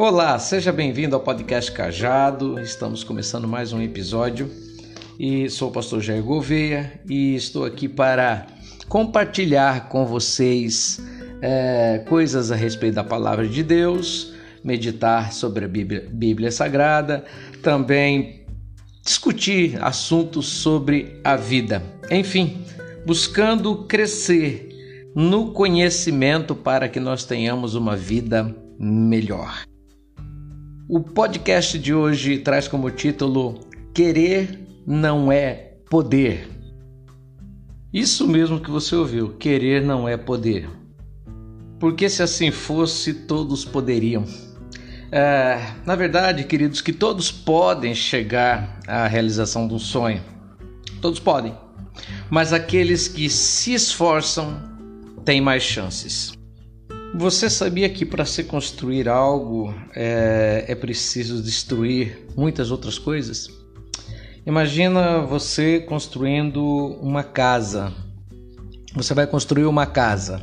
Olá, seja bem-vindo ao podcast Cajado. Estamos começando mais um episódio e sou o pastor Jair Gouveia e estou aqui para compartilhar com vocês é, coisas a respeito da palavra de Deus, meditar sobre a Bíblia, Bíblia Sagrada, também discutir assuntos sobre a vida. Enfim, buscando crescer no conhecimento para que nós tenhamos uma vida melhor. O podcast de hoje traz como título Querer não é poder. Isso mesmo que você ouviu, querer não é poder. Porque se assim fosse, todos poderiam. É, na verdade, queridos, que todos podem chegar à realização de um sonho. Todos podem. Mas aqueles que se esforçam têm mais chances. Você sabia que para se construir algo é, é preciso destruir muitas outras coisas? Imagina você construindo uma casa. Você vai construir uma casa.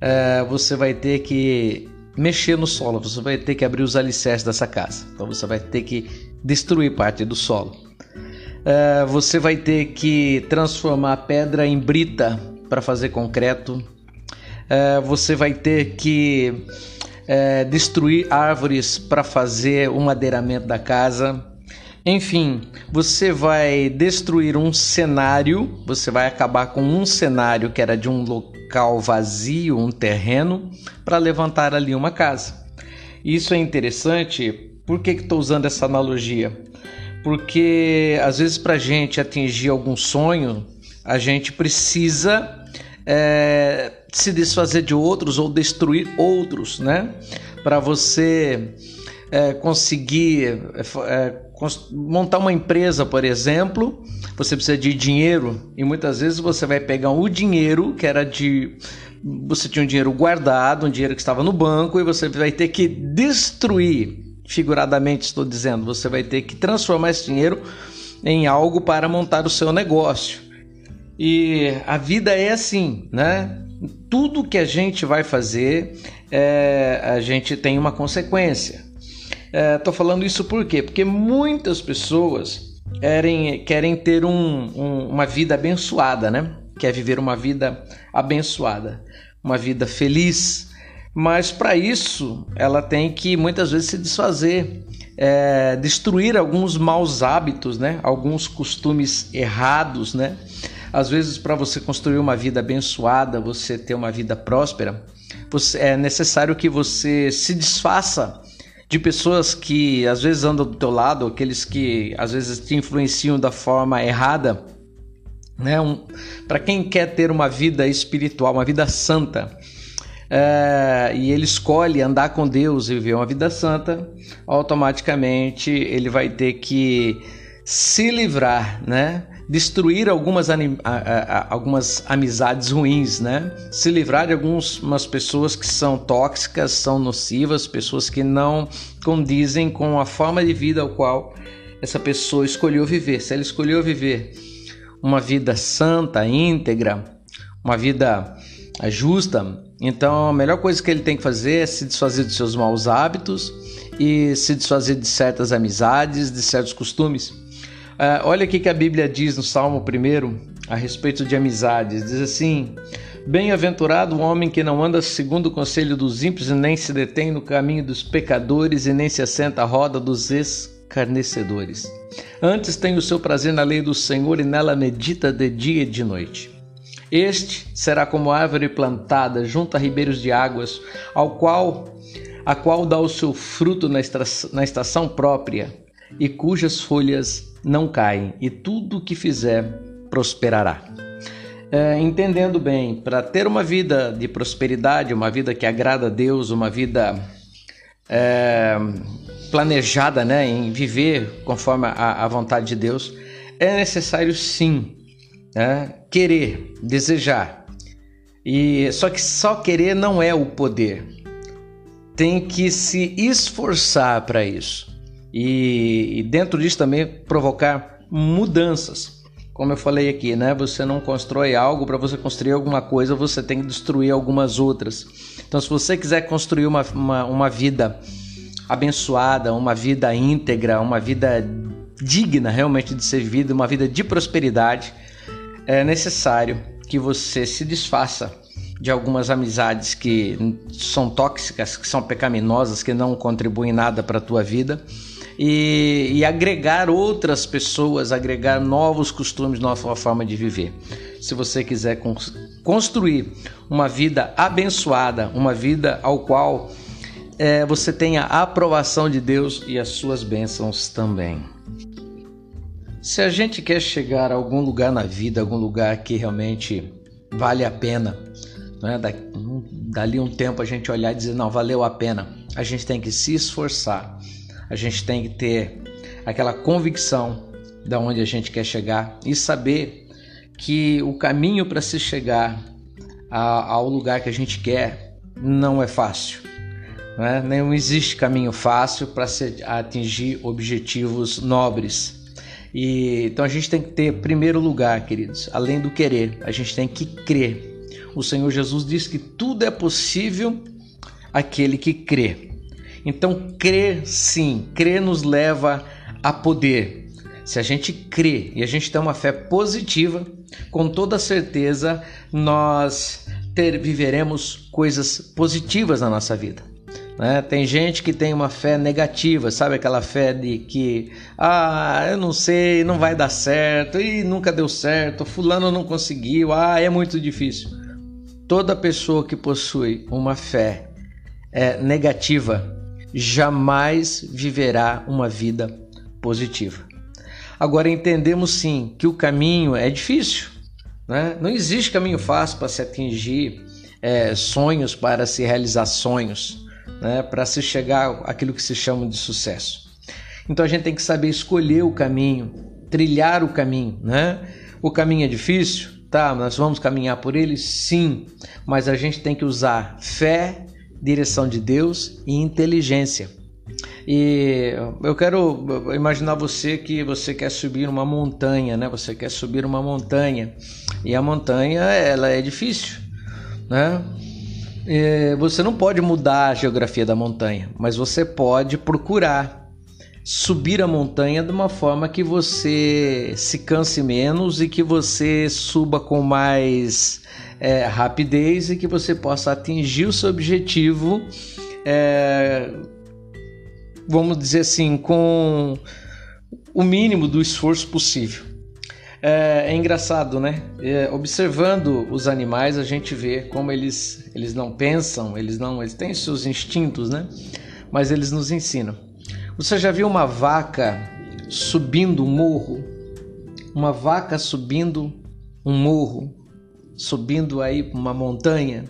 É, você vai ter que mexer no solo, você vai ter que abrir os alicerces dessa casa. Então você vai ter que destruir parte do solo. É, você vai ter que transformar pedra em brita para fazer concreto é, você vai ter que é, destruir árvores para fazer o madeiramento da casa. Enfim, você vai destruir um cenário, você vai acabar com um cenário que era de um local vazio, um terreno, para levantar ali uma casa. Isso é interessante. Por que estou usando essa analogia? Porque às vezes, para a gente atingir algum sonho, a gente precisa é, se desfazer de outros ou destruir outros, né? Para você é, conseguir é, é montar uma empresa, por exemplo, você precisa de dinheiro e muitas vezes você vai pegar o dinheiro que era de você tinha um dinheiro guardado, um dinheiro que estava no banco e você vai ter que destruir, figuradamente estou dizendo, você vai ter que transformar esse dinheiro em algo para montar o seu negócio. E a vida é assim, né? Tudo que a gente vai fazer, é, a gente tem uma consequência. Estou é, falando isso por quê? Porque muitas pessoas querem, querem ter um, um, uma vida abençoada, né? Quer viver uma vida abençoada, uma vida feliz. Mas para isso, ela tem que muitas vezes se desfazer, é, destruir alguns maus hábitos, né? Alguns costumes errados, né? Às vezes, para você construir uma vida abençoada, você ter uma vida próspera, você, é necessário que você se desfaça de pessoas que às vezes andam do teu lado, aqueles que às vezes te influenciam da forma errada. Né? Um, para quem quer ter uma vida espiritual, uma vida santa, é, e ele escolhe andar com Deus e viver uma vida santa, automaticamente ele vai ter que se livrar, né? Destruir algumas, algumas amizades ruins, né? Se livrar de algumas pessoas que são tóxicas, são nocivas, pessoas que não condizem com a forma de vida ao qual essa pessoa escolheu viver. Se ela escolheu viver uma vida santa, íntegra, uma vida justa, então a melhor coisa que ele tem que fazer é se desfazer dos seus maus hábitos e se desfazer de certas amizades, de certos costumes Uh, olha o que a Bíblia diz no Salmo 1 a respeito de amizades. Diz assim: Bem-aventurado o homem que não anda segundo o conselho dos ímpios, e nem se detém no caminho dos pecadores, e nem se assenta à roda dos escarnecedores. Antes tem o seu prazer na lei do Senhor, e nela medita de dia e de noite. Este será como árvore plantada junto a ribeiros de águas, ao qual a qual dá o seu fruto na estação própria, e cujas folhas não caem, e tudo o que fizer prosperará. É, entendendo bem, para ter uma vida de prosperidade, uma vida que agrada a Deus, uma vida é, planejada né, em viver conforme a, a, vontade de Deus, é necessário sim né, querer, desejar. E só que só querer não é o poder. Tem que se esforçar para isso e, e dentro disso também provocar mudanças. Como eu falei aqui, né? Você não constrói algo para você construir alguma coisa, você tem que destruir algumas outras. Então, se você quiser construir uma, uma, uma vida abençoada, uma vida íntegra, uma vida digna realmente de ser vivida, uma vida de prosperidade, é necessário que você se desfaça de algumas amizades que são tóxicas, que são pecaminosas, que não contribuem nada para a tua vida. E, e, agregar outras pessoas, agregar novos costumes, nova forma de viver. Se você quiser construir uma vida abençoada, uma vida ao qual é, você tenha a aprovação de Deus e as suas bênçãos também. Se a gente quer chegar a algum lugar na vida, algum lugar que realmente vale a pena, né? dali um tempo a gente olhar e dizer, não, valeu a pena, a gente tem que se esforçar, a gente tem que ter aquela convicção da onde a gente quer chegar e saber que o caminho para se chegar a, ao lugar que a gente quer não é fácil. Né? Não existe caminho fácil para atingir objetivos nobres. E, então a gente tem que ter primeiro lugar, queridos, além do querer, a gente tem que crer. O Senhor Jesus diz que tudo é possível aquele que crê. Então, crer sim, crer nos leva a poder. Se a gente crê e a gente tem uma fé positiva, com toda certeza nós ter, viveremos coisas positivas na nossa vida. Né? Tem gente que tem uma fé negativa, sabe aquela fé de que, ah, eu não sei, não vai dar certo, e nunca deu certo, fulano não conseguiu, ah, é muito difícil. Toda pessoa que possui uma fé é, negativa jamais viverá uma vida positiva. Agora entendemos sim que o caminho é difícil, né? não existe caminho fácil para se atingir é, sonhos, para se realizar sonhos né, para se chegar àquilo que se chama de sucesso. Então a gente tem que saber escolher o caminho, trilhar o caminho. Né? O caminho é difícil? Tá, nós vamos caminhar por ele? Sim, mas a gente tem que usar fé, direção de Deus e inteligência. E eu quero imaginar você que você quer subir uma montanha, né? Você quer subir uma montanha e a montanha ela é difícil, né? é, você não pode mudar a geografia da montanha, mas você pode procurar subir a montanha de uma forma que você se canse menos e que você suba com mais é, rapidez e que você possa atingir o seu objetivo, é, vamos dizer assim, com o mínimo do esforço possível. É, é engraçado, né? É, observando os animais, a gente vê como eles, eles não pensam, eles não, eles têm seus instintos, né? Mas eles nos ensinam. Você já viu uma vaca subindo um morro? Uma vaca subindo um morro, subindo aí uma montanha.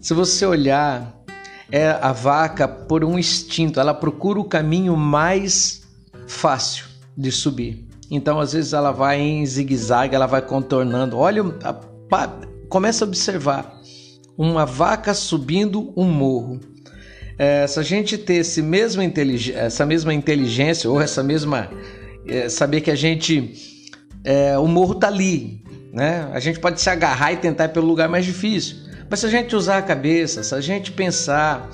Se você olhar, é a vaca por um instinto, ela procura o caminho mais fácil de subir. Então, às vezes, ela vai em zigue-zague, ela vai contornando. Olha, a, começa a observar uma vaca subindo um morro. É, se a gente ter esse mesmo essa mesma inteligência ou essa mesma é, saber que a gente é, o morro tá ali, né? A gente pode se agarrar e tentar ir pelo lugar mais difícil. Mas se a gente usar a cabeça, se a gente pensar,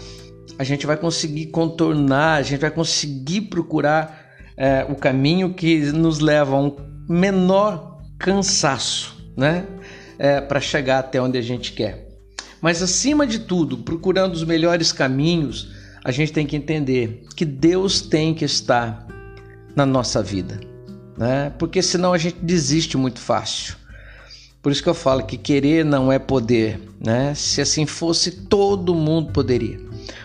a gente vai conseguir contornar, a gente vai conseguir procurar é, o caminho que nos leva a um menor cansaço, né? É, para chegar até onde a gente quer. Mas acima de tudo, procurando os melhores caminhos, a gente tem que entender que Deus tem que estar na nossa vida, né? Porque senão a gente desiste muito fácil. Por isso que eu falo que querer não é poder, né? Se assim fosse, todo mundo poderia.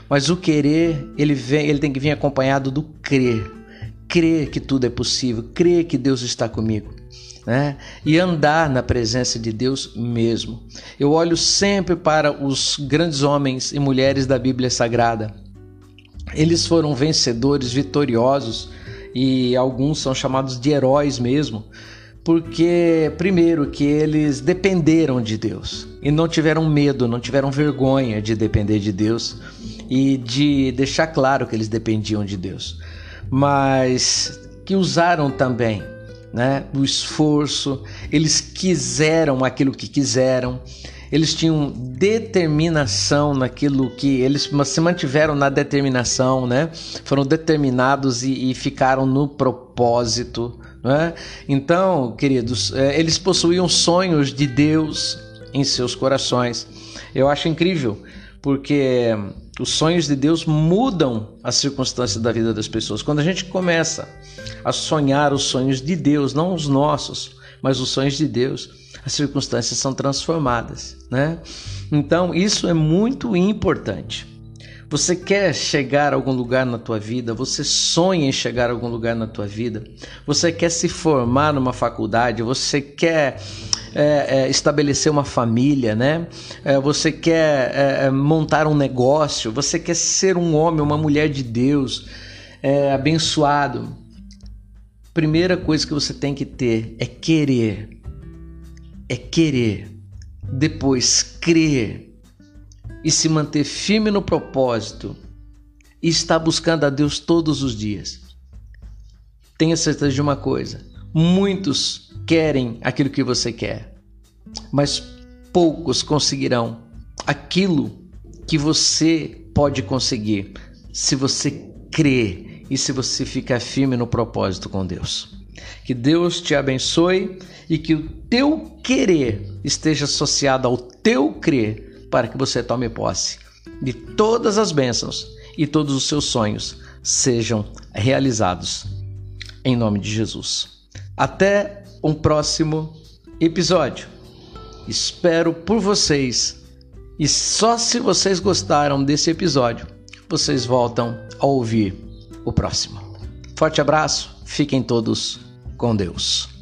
Mas o querer, ele vem, ele tem que vir acompanhado do crer crer que tudo é possível, crer que Deus está comigo. Né? E andar na presença de Deus mesmo. Eu olho sempre para os grandes homens e mulheres da Bíblia Sagrada. Eles foram vencedores, vitoriosos e alguns são chamados de heróis mesmo, porque primeiro que eles dependeram de Deus e não tiveram medo, não tiveram vergonha de depender de Deus e de deixar claro que eles dependiam de Deus mas que usaram também né, o esforço, eles quiseram aquilo que quiseram, eles tinham determinação naquilo que eles se mantiveram na determinação, né? Foram determinados e, e ficaram no propósito, né? Então, queridos, é, eles possuíam sonhos de Deus em seus corações. Eu acho incrível porque os sonhos de Deus mudam as circunstâncias da vida das pessoas. Quando a gente começa a sonhar os sonhos de Deus, não os nossos, mas os sonhos de Deus, as circunstâncias são transformadas, né? Então, isso é muito importante. Você quer chegar a algum lugar na tua vida? Você sonha em chegar a algum lugar na tua vida? Você quer se formar numa faculdade? Você quer é, é, estabelecer uma família, né? É, você quer é, é, montar um negócio? Você quer ser um homem, uma mulher de Deus, é, abençoado? Primeira coisa que você tem que ter é querer. É querer. Depois crer e se manter firme no propósito e estar buscando a Deus todos os dias. Tenha certeza de uma coisa: muitos querem aquilo que você quer, mas poucos conseguirão aquilo que você pode conseguir se você crer e se você ficar firme no propósito com Deus. Que Deus te abençoe e que o teu querer esteja associado ao teu crer para que você tome posse de todas as bênçãos e todos os seus sonhos sejam realizados. Em nome de Jesus. Até um próximo episódio. Espero por vocês. E só se vocês gostaram desse episódio, vocês voltam a ouvir o próximo. Forte abraço, fiquem todos com Deus.